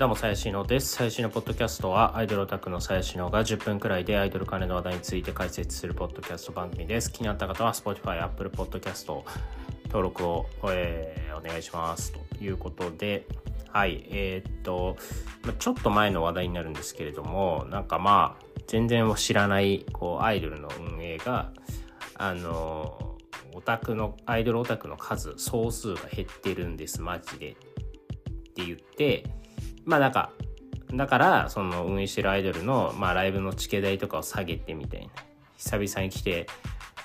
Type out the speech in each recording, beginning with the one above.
どうも、さやしのです。さやしのポッドキャストは、アイドルオタクのさやしのが10分くらいでアイドル関連の話題について解説するポッドキャスト番組です。気になった方は、Spotify、Apple Podcast 登録を、えーお願いします。ということで、はい、えーっと、まちょっと前の話題になるんですけれども、なんかまあ、全然知らない、こう、アイドルの運営が、あの、オタクの、アイドルオタクの数、総数が減ってるんです、マジで。って言って、まあなんか、だから、その運営してるアイドルの、まあライブのチケ代とかを下げてみたいな。久々に来て、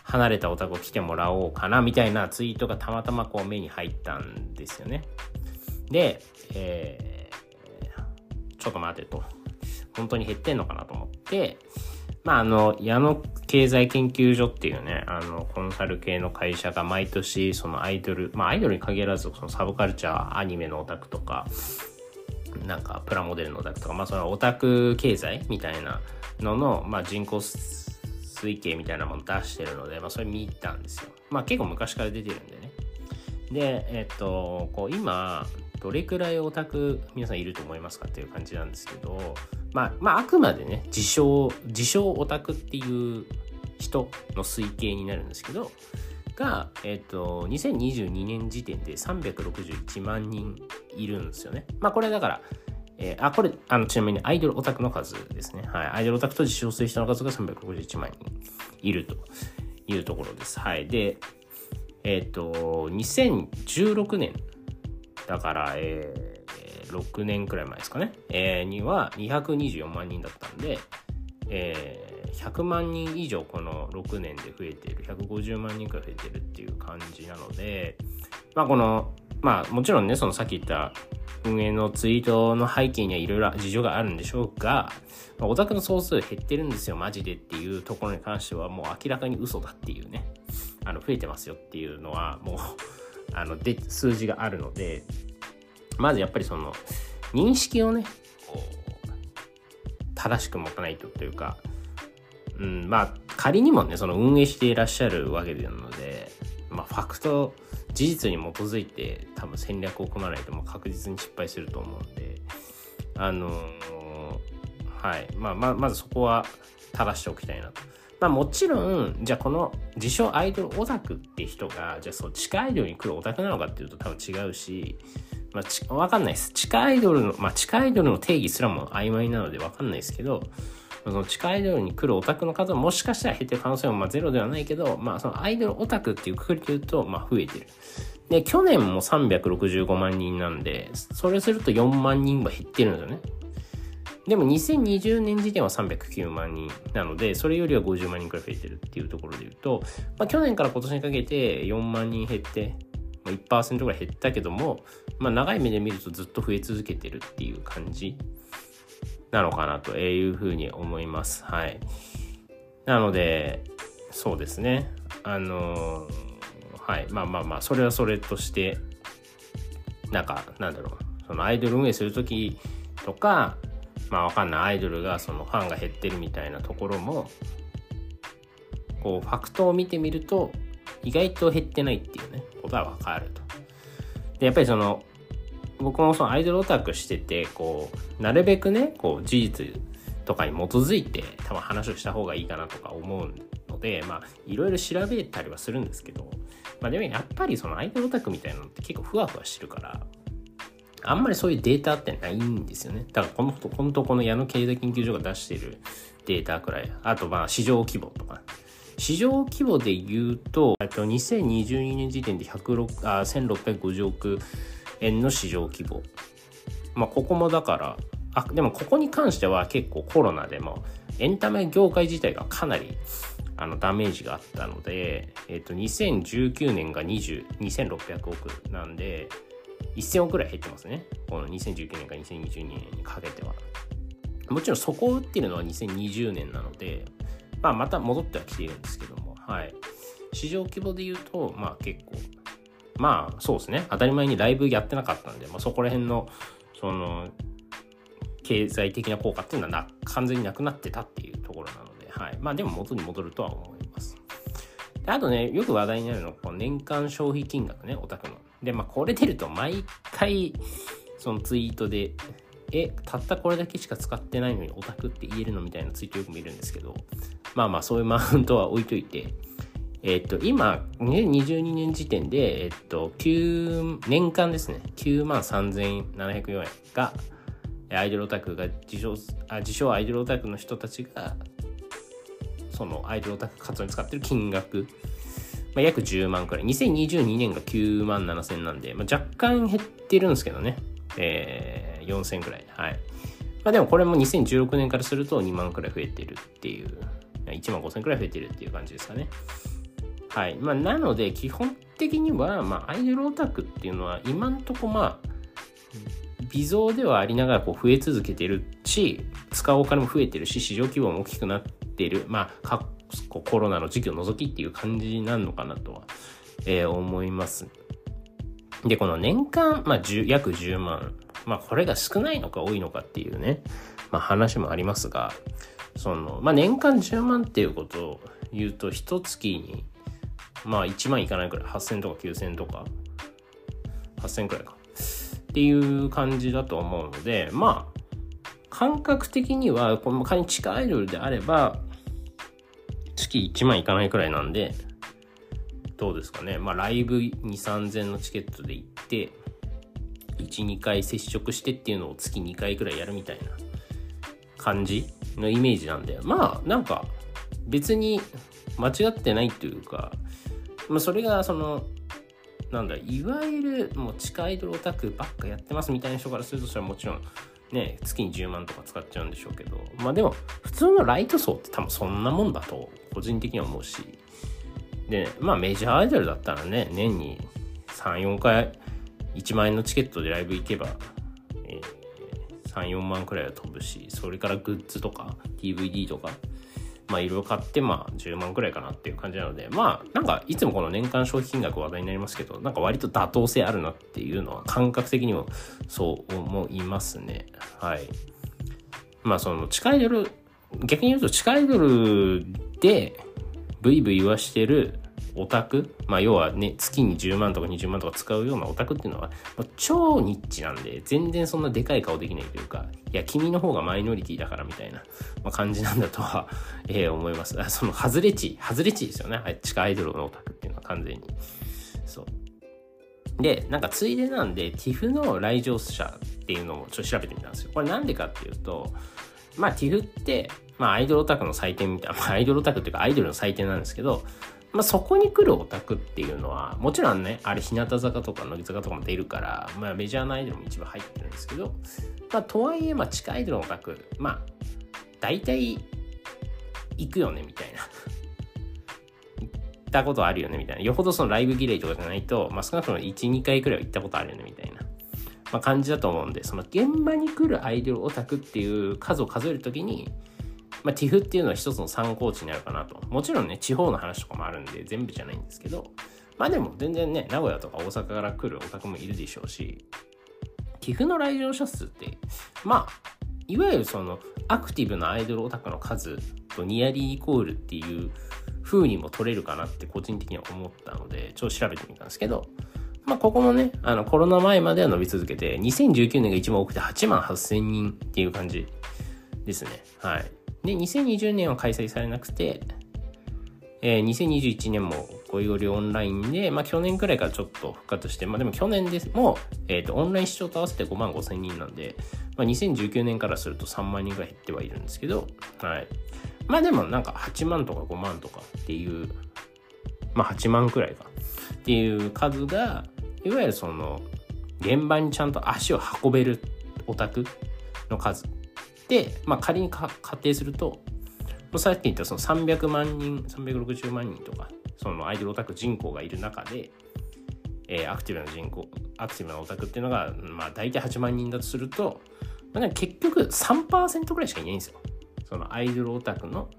離れたオタクを来てもらおうかな、みたいなツイートがたまたまこう目に入ったんですよね。で、えーちょっと待てと。本当に減ってんのかなと思って、まあ、あの、矢野経済研究所っていうね、あの、コンサル系の会社が毎年、そのアイドル、まあ、アイドルに限らず、そのサブカルチャー、アニメのオタクとか、なんか、プラモデルのオタクとか、まあ、そのオタク経済みたいなのの、まあ、人口推計みたいなもの出してるので、まあ、それ見たんですよ。まあ、結構昔から出てるんでね。で、えっと、こう、今、どれくらいオタク皆さんいると思いますかっていう感じなんですけど、まあ、まあ、あくまでね、自称、自称オタクっていう人の推計になるんですけど、が、えっと、2022年時点で361万人いるんですよね。まあ、これだから、えーあ、これ、あの、ちなみにアイドルオタクの数ですね。はい。アイドルオタクと自称する人の数が361万人いるというところです。はい。で、えっ、と、2016年、だから、えー6年くらい前ですかね、えーには224万人だったんで、えー100万人以上この6年で増えている、150万人くらい増えてるっていう感じなので、まあこの、まあもちろんね、そのさっき言った運営のツイートの背景にはいろいろ事情があるんでしょうが、まあオタクの総数減ってるんですよ、マジでっていうところに関してはもう明らかに嘘だっていうね、あの増えてますよっていうのはもうあので数字があるのでまずやっぱりその認識をね正しく持たないとというか、うん、まあ仮にもねその運営していらっしゃるわけなので、まあ、ファクト事実に基づいて多分戦略を組まないともう確実に失敗すると思うんであのはいまあままずそこは正しておきたいなと。まあもちろん、じゃあこの自称アイドルオタクって人が、じゃあそう地下アイドルに来るオタクなのかっていうと多分違うし、まあちわかんないです。地下アイドルの、まあ地下アイドルの定義すらも曖昧なのでわかんないですけど、その地下アイドルに来るオタクの数はもしかしたら減ってる可能性もまあゼロではないけど、まあそのアイドルオタクっていうくくりで言うと、まあ増えてる。で、去年も365万人なんで、それすると4万人は減ってるんですよね。でも2020年時点は309万人なので、それよりは50万人くらい増えてるっていうところで言うと、まあ、去年から今年にかけて4万人減って、まあ、1%ぐらい減ったけども、まあ、長い目で見るとずっと増え続けてるっていう感じなのかなというふうに思います。はい。なので、そうですね。あのはい。まあまあまあ、それはそれとして、なんか、なんだろう。そのアイドル運営するときとか、まあわかんない。アイドルがそのファンが減ってるみたいなところも、こう、ファクトを見てみると、意外と減ってないっていうね、ことはわかると。で、やっぱりその、僕もそのアイドルオタクしてて、こう、なるべくね、こう、事実とかに基づいて、多分話をした方がいいかなとか思うので、まあ、いろいろ調べたりはするんですけど、まあでもやっぱりそのアイドルオタクみたいなのって結構ふわふわしてるから、あんまりそういうデータってないんですよね。だからこの、このとこの矢野経済研究所が出してるデータくらい。あとまあ市場規模とか。市場規模で言うと、えっと2022年時点で106あ1650億円の市場規模。まあここもだから、あ、でもここに関しては結構コロナでもエンタメ業界自体がかなりあのダメージがあったので、えっと2019年が20 2600億なんで、1000億くらい減ってますね。この2019年から2022年にかけては。もちろんそこを打ってるのは2020年なので、まあまた戻ってはきているんですけども、はい。市場規模で言うと、まあ結構、まあそうですね。当たり前にライブやってなかったんで、まあそこら辺の、その、経済的な効果っていうのはな完全になくなってたっていうところなので、はい。まあでも元に戻るとは思います。であとね、よく話題になるのは、この年間消費金額ね、オタクの。で、まあこれ出ると毎回、そのツイートでえたったこれだけしか使ってないのにオタクって言えるのみたいなツイートよく見るんですけどまあまあそういうマウントは置いといてえっと今2022年時点でえっと9年間ですね9万3704円がアイドルオタクが自称あ自称アイドルオタクの人たちがそのアイドルオタク活動に使ってる金額まあ、約10万くらい。2022年が9万7千なんで、まあ、若干減ってるんですけどね。えー、4千くらい。はい。まあでもこれも2016年からすると2万くらい増えてるっていう、1万5千くらい増えてるっていう感じですかね。はい。まあなので、基本的には、まあアイドルオタクっていうのは今んとこまあ、微増ではありながらこう増え続けてるし、使うお金も増えてるし、市場規模も大きくなってる。まあ、コロナの時期を除きっていう感じになるのかなとは、えー、思います。で、この年間、まあ、約10万。まあ、これが少ないのか多いのかっていうね、まあ、話もありますが、その、まあ、年間10万っていうことを言うと、一月に、まあ、1万いかないくらい、8000とか9000とか、8000くらいか。っていう感じだと思うので、まあ、感覚的には、この仮に地下アイドルであれば、月1万いかないくらいなんで、どうですかね。まあ、ライブ2、3000のチケットで行って、1、2回接触してっていうのを月2回くらいやるみたいな感じのイメージなんで、まあ、なんか、別に間違ってないというか、まあ、それがその、なんだ、いわゆるもう地下アイドルオタクばっかやってますみたいな人からすると、それはもちろんね、月に10万とか使っちゃうんでしょうけど、まあでも、普通のライト層って多分そんなもんだと、個人的には思うし、で、まあメジャーアイドルだったらね、年に3、4回1万円のチケットでライブ行けば、えー、3、4万くらいは飛ぶし、それからグッズとか DVD とか、まあいろいろ買ってまあ10万くらいかなっていう感じなので、まあなんかいつもこの年間消費金額話題になりますけど、なんか割と妥当性あるなっていうのは感覚的にもそう思いますね。はい。まあその地下アイドル、逆に言うと地下アイドルでブイブイ言わしてるオタク、まあ要はね、月に10万とか20万とか使うようなオタクっていうのは、超ニッチなんで、全然そんなでかい顔できないというか、いや、君の方がマイノリティだからみたいな、まあ、感じなんだとは、えー、思います。その、外れ値、外れ値ですよね。地下アイドルのオタクっていうのは完全に。そう。で、なんかついでなんで、TIFF の来場者っていうのもちょっと調べてみたんですよ。これなんでかっていうと、まあ TIFF って、まあアイドルオタクの祭典みたいな、まあアイドルオタクっていうかアイドルの祭典なんですけど、まあ、そこに来るオタクっていうのは、もちろんね、あれ、日向坂とか乃木坂とかも出るから、まあ、メジャーなアイドルも一部入ってるんですけど、まあ、とはいえ、まあ、地下アイドルのオタク、まあ、大体、行くよね、みたいな。行ったことあるよね、みたいな。よほどそのライブ儀礼とかじゃないと、まあ、少なくとも1、2回くらいは行ったことあるよね、みたいな。まあ、感じだと思うんで、その現場に来るアイドルオタクっていう数を数えるときに、まあ、TIF っていうのは一つの参考値になるかなと。もちろんね、地方の話とかもあるんで、全部じゃないんですけど、まあでも全然ね、名古屋とか大阪から来るオタクもいるでしょうし、TIFF の来場者数って、まあ、いわゆるそのアクティブなアイドルオタクの数とニアリーイコールっていう風にも取れるかなって個人的には思ったので、ちょっと調べてみたんですけど、まあ、ここもね、あの、コロナ前までは伸び続けて、2019年が一番多くて8万8000人っていう感じですね。はい。で、2020年は開催されなくて、えー、2021年もごよりオンラインで、まあ去年くらいからちょっと復活して、まあでも去年ですも、えっ、ー、と、オンライン視聴と合わせて5万5千人なんで、まあ2019年からすると3万人ぐらい減ってはいるんですけど、はい。まあでもなんか8万とか5万とかっていう、まあ8万くらいかっていう数が、いわゆるその、現場にちゃんと足を運べるオタクの数で、まあ、仮に仮定すると、さっき言ったその300万人、360万人とか、そのアイドルオタク人口がいる中で、えー、アクティブな人口、アクティブなオタクっていうのが、まあ、大体8万人だとすると、まあ、結局3%ぐらいしかいないんですよ。そのアイドルオタクの、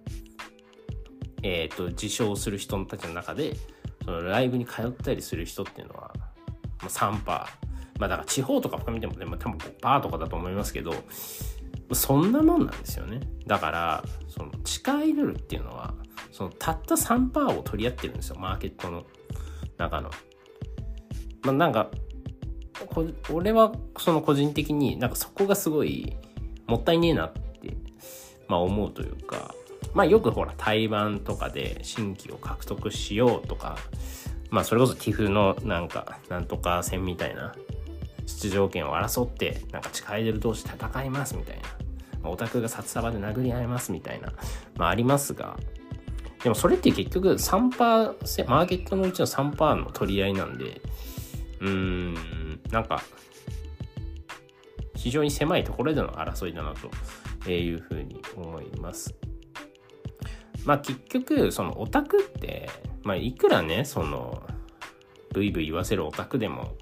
え、ー、と、自称する人たちの中で、そのライブに通ったりする人っていうのは、まあ、3%。まあだから地方とか深見てもね、まあ、多分5%とかだと思いますけど、そんなもんなんですよね。だから、その地下アイドルっていうのは、そのたった3%を取り合ってるんですよ、マーケットの中の。まあなんか、俺はその個人的になんかそこがすごいもったいねえなって、まあ、思うというか、まあ、よくほら対バンとかで新規を獲得しようとか、まあ、それこそ TIFF のなんかなんとか戦みたいな出場権を争ってなんか地下アイドル同士戦いますみたいな、オタクが札束で殴り合いますみたいな、まあ、ありますがでもそれって結局3%マーケットのうちの3%の取り合いなんでうーんなんか非常に狭いところでの争いだなというふうに思います。まあ結局そのオタクって、まあ、いくらねそのブイブイ言わせるオタクでも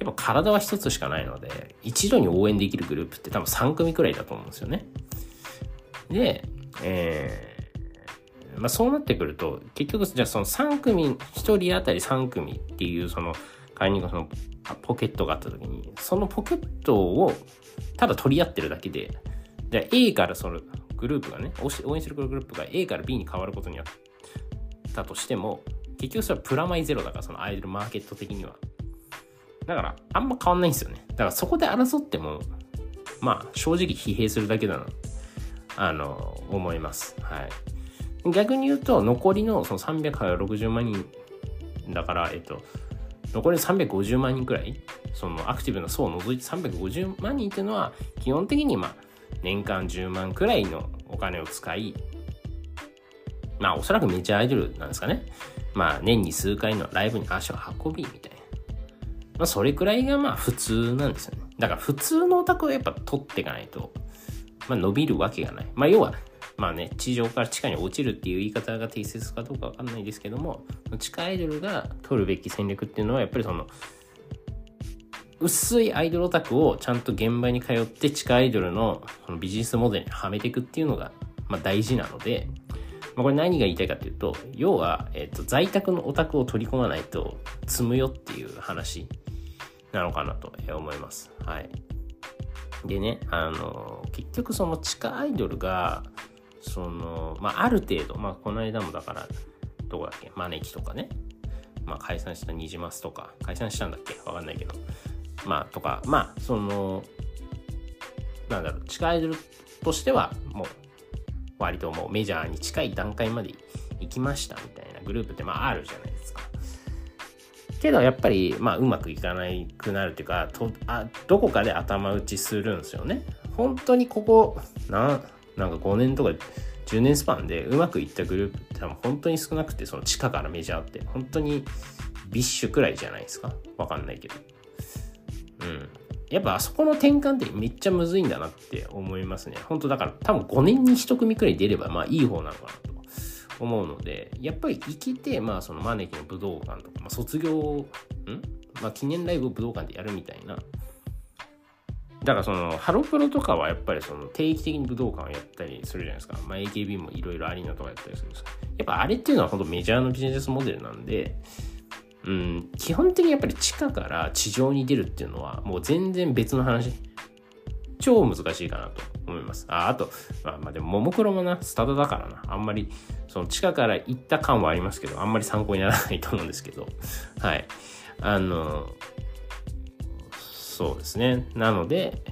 やっぱ体は一つしかないので一度に応援できるグループって多分3組くらいだと思うんですよね。で、えーまあ、そうなってくると結局じゃあその3組1人当たり3組っていうその仮にそのポケットがあった時にそのポケットをただ取り合ってるだけでじゃあ A からそのグループがね応援するグループが A から B に変わることになったとしても結局それはプラマイゼロだからそのアイドルマーケット的にはだからあんま変わんないんですよねだからそこで争ってもまあ正直疲弊するだけだなあの思いますはい逆に言うと残りのその360万人だからえっと残り350万人くらい、そのアクティブな層を除いて350万人っていうのは、基本的にまあ、年間10万くらいのお金を使い、まあ、おそらくメジャーアイドルなんですかね。まあ、年に数回のライブに足を運び、みたいな。まあ、それくらいがまあ、普通なんですよね。だから普通のオタクをやっぱ取っていかないと、まあ、伸びるわけがない。まあ、要は、まあね、地上から地下に落ちるっていう言い方が適切かどうかわかんないですけども、地下アイドルが取るべき戦略っていうのは、やっぱりその、薄いアイドルオタクをちゃんと現場に通って地下アイドルのそのビジネスモデルにはめていくっていうのが、まあ、大事なので、まあ、これ何が言いたいかっていうと、要は、えっ、と、在宅のオタクを取り込まないと積むよっていう話なのかなと思います。はい。でね、あの、結局その地下アイドルが、その、まあ、ある程度、まあ、この間もだから、どこだっけ、招きとかね、まあ、解散したニジマスとか、解散したんだっけわかんないけど、まあ、とか、まあ、その、なんだろう、地下アイドルとしては、もう、割ともうメジャーに近い段階まで行きましたみたいなグループって、まあ、あるじゃないですか。けど、やっぱり、まあ、うまくいかないくなるっていうか、とあどこかで頭打ちするんですよね。本当にここ、な、なんか5年とか10年スパンでうまくいったグループって多分本当に少なくて、その地下からメジャーって本当にビッシュくらいじゃないですかわかんないけど。うん。やっぱあそこの転換ってめっちゃむずいんだなって思いますね。本当だから多分5年に1組くらい出ればまあいい方なのかな思うので、やっぱり生きて、まあそのマネキの武道館とか、まあ、卒業、ん？まあ記念ライブを武道館でやるみたいな、だからそのハロプロとかはやっぱりその定期的に武道館をやったりするじゃないですか。まあ AKB もいろいろアリーナとかやったりするんですやっぱあれっていうのは本当メジャーのビジネスモデルなんで、うん、基本的にやっぱり地下から地上に出るっていうのはもう全然別の話。超難しいかなと思います。あ、あと、まあ、まあでも、ももクロもな、スタートだからな。あんまり、その地下から行った感はありますけど、あんまり参考にならないと思うんですけど、はい。あの、そうですね。なので、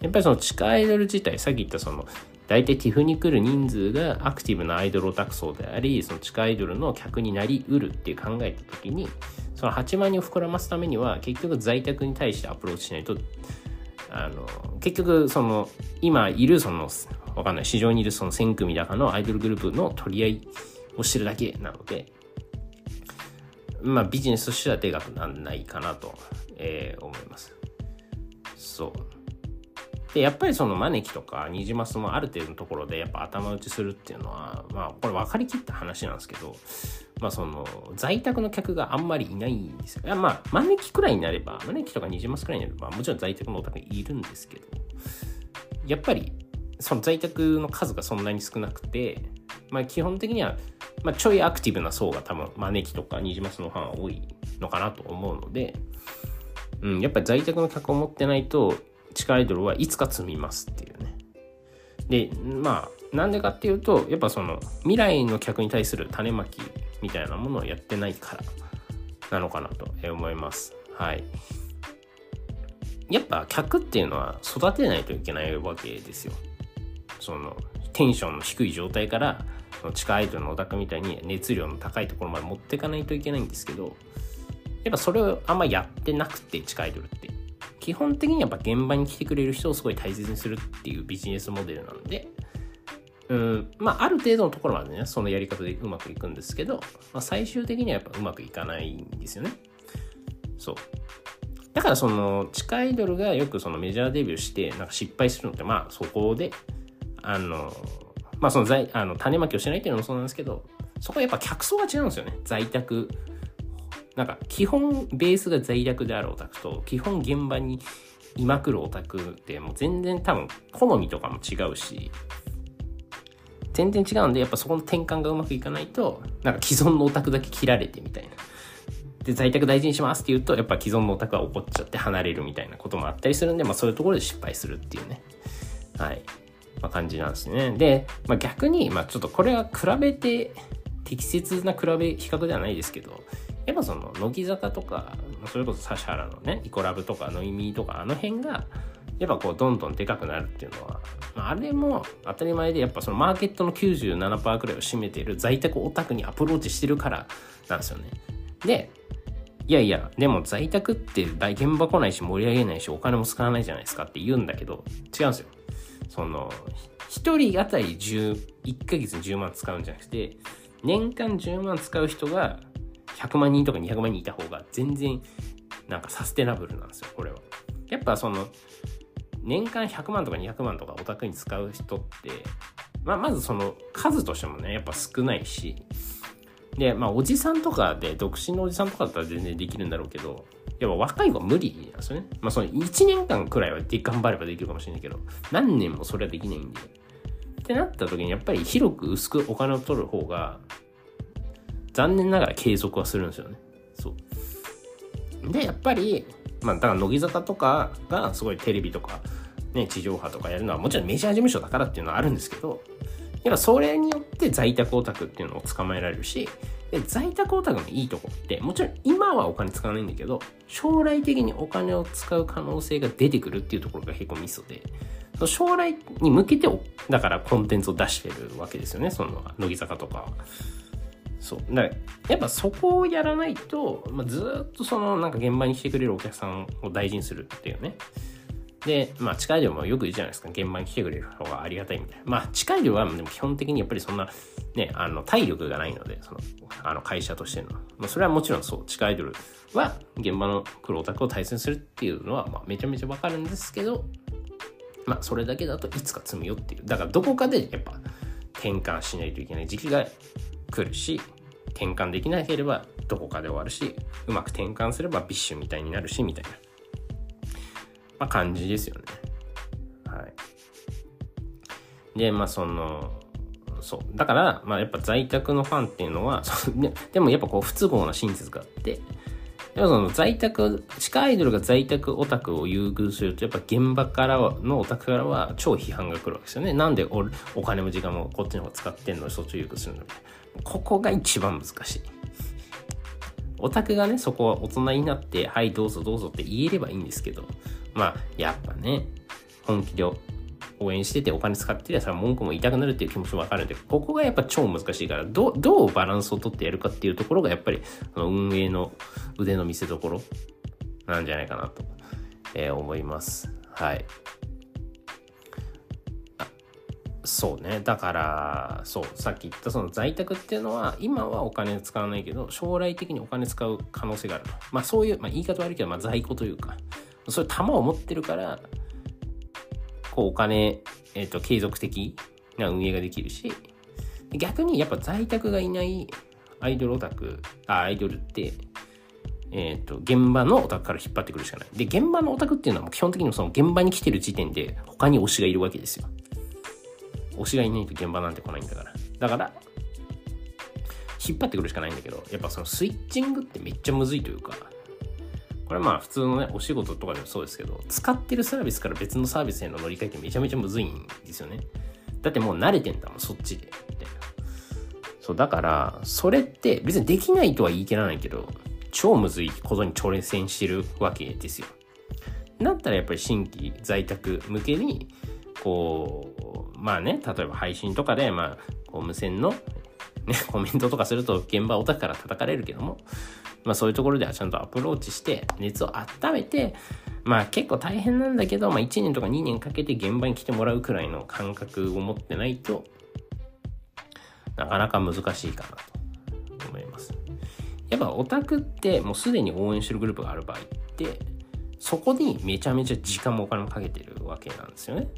やっぱりその地下アイドル自体、さっき言ったその、大体 TIF に来る人数がアクティブなアイドルオタク層であり、その地下アイドルの客になりうるっていう考えた時に、その8万人を膨らますためには、結局在宅に対してアプローチしないと、あの、結局その、今いるその、わかんない、市場にいるその1000組だかのアイドルグループの取り合いをしてるだけなので、まあビジネスとしてはでかくならないかなとえー、思います。そう。で、やっぱりそのマネキとかニジマスもある程度のところでやっぱ頭打ちするっていうのは、まあこれ分かりきった話なんですけど、まあその在宅の客があんまりいないんですよ。いやまあマネキくらいになれば、マネキとかニジマスくらいになればもちろん在宅のお宅いるんですけど、やっぱりその在宅の数がそんなに少なくて、まあ基本的には、まあ、ちょいアクティブな層が多分マネキとかニジマスのファンは多いのかなと思うので、うん、やっぱり在宅の客を持ってないと、地下アイドルはいつか積みますっていうね。で、まあ、なんでかっていうと、やっぱその、未来の客に対する種まきみたいなものをやってないからなのかなと思います。はい。やっぱ客っていうのは育てないといけないわけですよ。そのテンションの低い状態から地下アイドルのオタクみたいに熱量の高いところまで持っていかないといけないんですけどやっぱそれをあんまやってなくて地下アイドルって基本的にやっぱ現場に来てくれる人をすごい大切にするっていうビジネスモデルなんでうんまあある程度のところまでねそのやり方でうまくいくんですけど、まあ、最終的にはやっぱうまくいかないんですよね。そう。だからその地下アイドルがよくそのメジャーデビューしてなんか失敗するのってまあそこであのまあその在あの種まきをしないっていうのもそうなんですけどそこはやっぱ客層が違うんですよね。在宅なんか基本ベースが在宅であるオタクと基本現場にいまくるオタクってもう全然多分好みとかも違うし全然違うんでやっぱそこの転換がうまくいかないとなんか既存のオタクだけ切られてみたいな。で在宅大事にしますって言うとやっぱ既存のオタクは怒っちゃって離れるみたいなこともあったりするんで、まあ、そういうところで失敗するっていうね。はい。まあ、感じなんですね。で、まあ、逆に、まあ、ちょっとこれは比べて適切な比べ比較ではないですけどやっぱその乃木坂とかそれこそ指原のねイコラブとかノイミーとかあの辺がやっぱこうどんどんでかくなるっていうのは、まあ、あれも当たり前でやっぱそのマーケットの97%くらいを占めている在宅オタクにアプローチしてるからなんですよね。で、いやいや、でも在宅って現場来ないし盛り上げないしお金も使わないじゃないですかって言うんだけど、違うんですよ。その、1人当たり10、1ヶ月に10万使うんじゃなくて、年間10万使う人が100万人とか200万人いた方が全然なんかサステナブルなんですよ、これは。やっぱその、年間100万とか200万とかオタクに使う人って、まあ、まずその数としてもね、やっぱ少ないし、で、まあ、おじさんとかで、独身のおじさんとかだったら全然できるんだろうけど、やっぱ若い子は無理なんですよね。まあ、その1年間くらいは頑張ればできるかもしれないけど、何年もそれはできないんで。ってなった時に、やっぱり広く薄くお金を取る方が、残念ながら継続はするんですよね。そう。で、やっぱり、まあ、だから乃木坂とかがすごいテレビとか、ね、地上波とかやるのはもちろんメジャー事務所だからっていうのはあるんですけど、やっぱそれによって在宅オタクっていうのを捕まえられるし、で在宅オタクのいいとこって、もちろん今はお金使わないんだけど、将来的にお金を使う可能性が出てくるっていうところが結構ミソで、その将来に向けて、だからコンテンツを出してるわけですよね、その乃木坂とかは。そう。だから、やっぱそこをやらないと、まあ、ずっとそのなんか現場に来てくれるお客さんを大事にするっていうね。で、まあ、地下医療もよく言うじゃないですか。現場に来てくれる方がありがたいみたいな。まあ、地下医療はでも基本的にやっぱりそんな、ね、あの、体力がないので、その、あの、会社としての。まあ、それはもちろんそう、地下アイドルは現場の黒オタクを対戦するっていうのは、まあ、めちゃめちゃわかるんですけど、まあ、それだけだといつか積むよっていう。だからどこかでやっぱ転換しないといけない時期が来るし、転換できなければどこかで終わるし、うまく転換すればビッシュみたいになるし、みたいな。まあ、感じですよね。はい。で、まあその、そう。だから、まあやっぱ在宅のファンっていうのは、でもやっぱこう不都合な真実があって、やっぱその在宅、地下アイドルが在宅オタクを優遇すると、やっぱ現場からは、のオタクからは超批判が来るわけですよね。なんでおお金も時間もこっちの方使ってんのにそっちを優遇するのここが一番難しい。オタクがね、そこは大人になって、はい、どうぞどうぞって言えればいいんですけど、まあ、やっぱね、本気で応援しててお金使ってりゃ、文句も言いたくなるっていう気持ちもわかるんで、ここがやっぱ超難しいから、どどうバランスをとってやるかっていうところが、やっぱり、その運営の腕の見せ所なんじゃないかなと、えー、思います。はい。そうね。だから、そう、さっき言ったその在宅っていうのは、今はお金使わないけど、将来的にお金使う可能性があると。まあそういう、まあ言い方悪いけど、まあ在庫というか、そういう玉を持ってるから、こうお金、えっ、ー、と、継続的な運営ができるし、逆にやっぱ在宅がいないアイドルオタク、あ、アイドルって、えっ、ー、と、現場のオタクから引っ張ってくるしかない。で、現場のオタクっていうのはもう基本的にその現場に来てる時点で他に推しがいるわけですよ。推しがいないと現場なんて来ないんだから。だから、引っ張ってくるしかないんだけど、やっぱそのスイッチングってめっちゃむずいというか、これはまあ普通のね、お仕事とかでもそうですけど、使ってるサービスから別のサービスへの乗り換えってめちゃめちゃむずいんですよね。だってもう慣れてんだもん、そっちで。みたいなそう、だから、それって別にできないとは言い切らないけど、超むずいことに挑戦してるわけですよ。なったらやっぱり新規在宅向けにこうまあね例えば配信とかでまあこう無線の、ね、コメントとかすると現場オタクから叩かれるけどもまあそういうところではちゃんとアプローチして熱を温めてまあ結構大変なんだけど、まあ、1年とか2年かけて現場に来てもらうくらいの感覚を持ってないとなかなか難しいかなと思います。やっぱオタクってもうすでに応援してるグループがある場合ってそこにめちゃめちゃ時間もお金もかけてるわけなんですよね。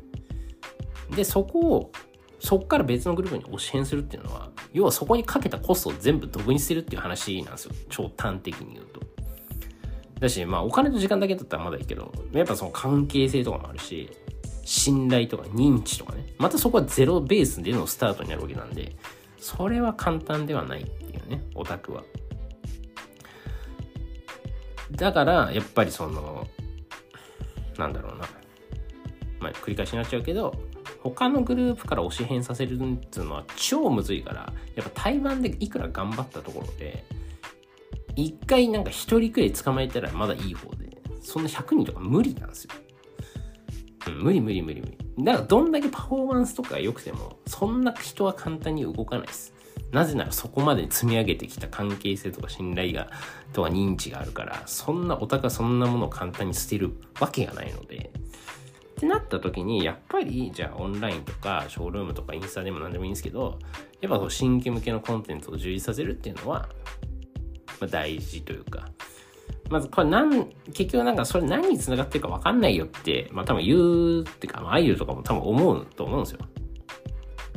でそこをそこから別のグループに推し変するっていうのは要はそこにかけたコストを全部ドブに捨てるっていう話なんですよ超端的に言うと。だしまあお金と時間だけだったらまだいいけどやっぱその関係性とかもあるし信頼とか認知とかねまたそこはゼロベースでのスタートになるわけなんでそれは簡単ではないっていうねオタクは。だからやっぱりそのなんだろうなまあ繰り返しになっちゃうけど他のグループから推し変させるっていうのは超むずいからやっぱ対バンでいくら頑張ったところで一回なんか一人くらい捕まえたらまだいい方でそんな100人とか無理なんですよ、うん、無理無理無理無理。だからどんだけパフォーマンスとか良くてもそんな人は簡単に動かないです。なぜならそこまで積み上げてきた関係性とか信頼が、とか認知があるから、そんなお高そんなものを簡単に捨てるわけがないので、ってなった時に、やっぱり、じゃあオンラインとか、ショールームとかインスタでも何でもいいんですけど、やっぱこう新規向けのコンテンツを充実させるっていうのは、まあ、大事というか、まずこれ何、結局なんかそれ何に繋がってるか分かんないよって、まあ多分言うっていうか、まあアイドルとかも多分思うと思うんですよ。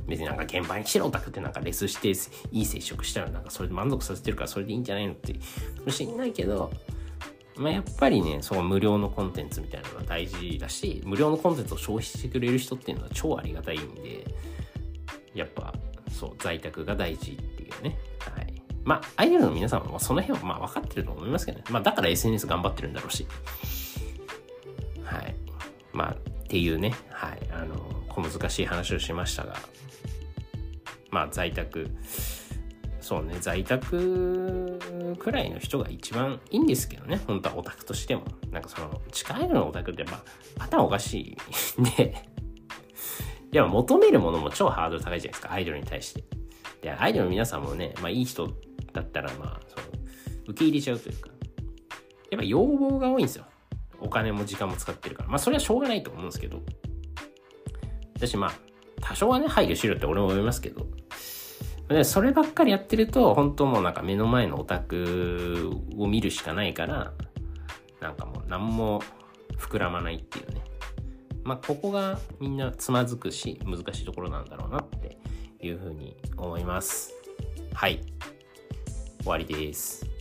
別になんか現場にしろオタクってなんかレスしていい接触したらなんかそれで満足させてるからそれでいいんじゃないのってもしんないけど、まあ、やっぱりね、その無料のコンテンツみたいなのが大事だし、無料のコンテンツを消費してくれる人っていうのは超ありがたいんで、やっぱ、そう、在宅が大事っていうね。はい。まあ、アイドルの皆さんはその辺はまあ分かってると思いますけどね。まあ、だから SNS 頑張ってるんだろうし。はい。まあ、っていうね、はい。あの、小難しい話をしましたが、まあ在宅そうね在宅くらいの人が一番いいんですけどね。本当はオタクとしても。なんかその地下アイドルのオタクってまあ頭おかしいんで。でも求めるものも超ハードル高いじゃないですか。アイドルに対して。でアイドルの皆さんもねまあいい人だったらまあその受け入れちゃうというか。やっぱ要望が多いんですよ。お金も時間も使ってるから。まあそれはしょうがないと思うんですけど。私まあ多少はね配慮しろって俺も思いますけど。でそればっかりやってると本当もうなんか目の前のオタクを見るしかないからなんかもう何も膨らまないっていうね。まあここがみんなつまずくし難しいところなんだろうなっていうふうに思います。はい。終わりです。